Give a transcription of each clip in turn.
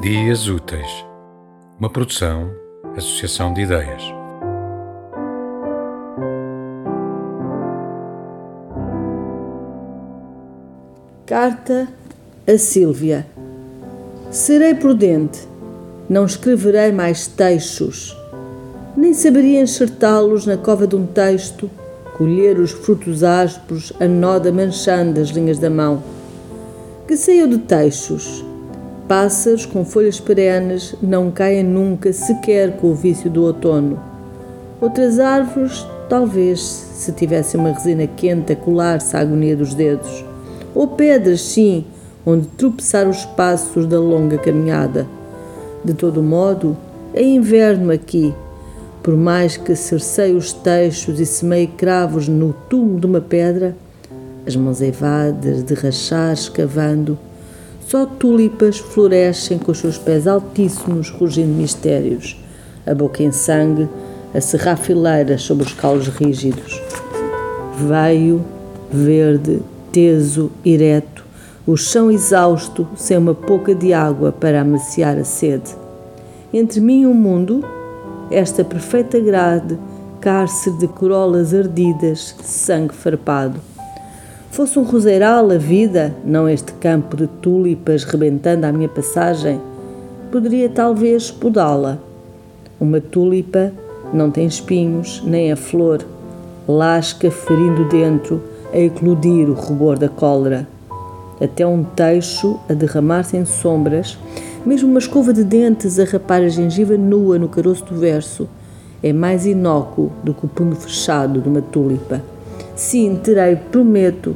Dias Úteis, uma produção, associação de ideias. Carta a Sílvia. Serei prudente, não escreverei mais textos, nem saberia enxertá-los na cova de um texto, colher os frutos ásperos a noda manchando as linhas da mão. Que saiu de textos, Pássaros com folhas perenes não caem nunca sequer com o vício do outono. Outras árvores, talvez, se tivessem uma resina quente a colar-se à agonia dos dedos. Ou pedras, sim, onde tropeçar os passos da longa caminhada. De todo modo, é inverno aqui. Por mais que cerceie os teixos e semeie cravos no túmulo de uma pedra, as mãos eivadas de rachar escavando, só tulipas florescem com os seus pés altíssimos, rugindo mistérios, a boca em sangue, a serrar fileiras sobre os caules rígidos. Veio, verde, teso, ereto, o chão exausto, sem uma pouca de água para amaciar a sede. Entre mim e o mundo, esta perfeita grade, cárcere de corolas ardidas, sangue farpado Fosse um roseiral a vida, não este campo de tulipas rebentando à minha passagem, poderia talvez podá-la. Uma tulipa não tem espinhos, nem a flor, lasca ferindo dentro a eclodir o rubor da cólera. Até um teixo a derramar-se em sombras, mesmo uma escova de dentes a rapar a gengiva nua no caroço do verso, é mais inócuo do que o punho fechado de uma tulipa. Sim, terei, prometo,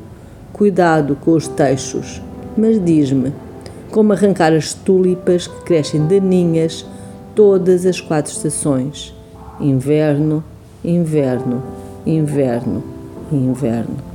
cuidado com os teixos, mas diz-me como arrancar as tulipas que crescem daninhas todas as quatro estações: inverno, inverno, inverno, inverno.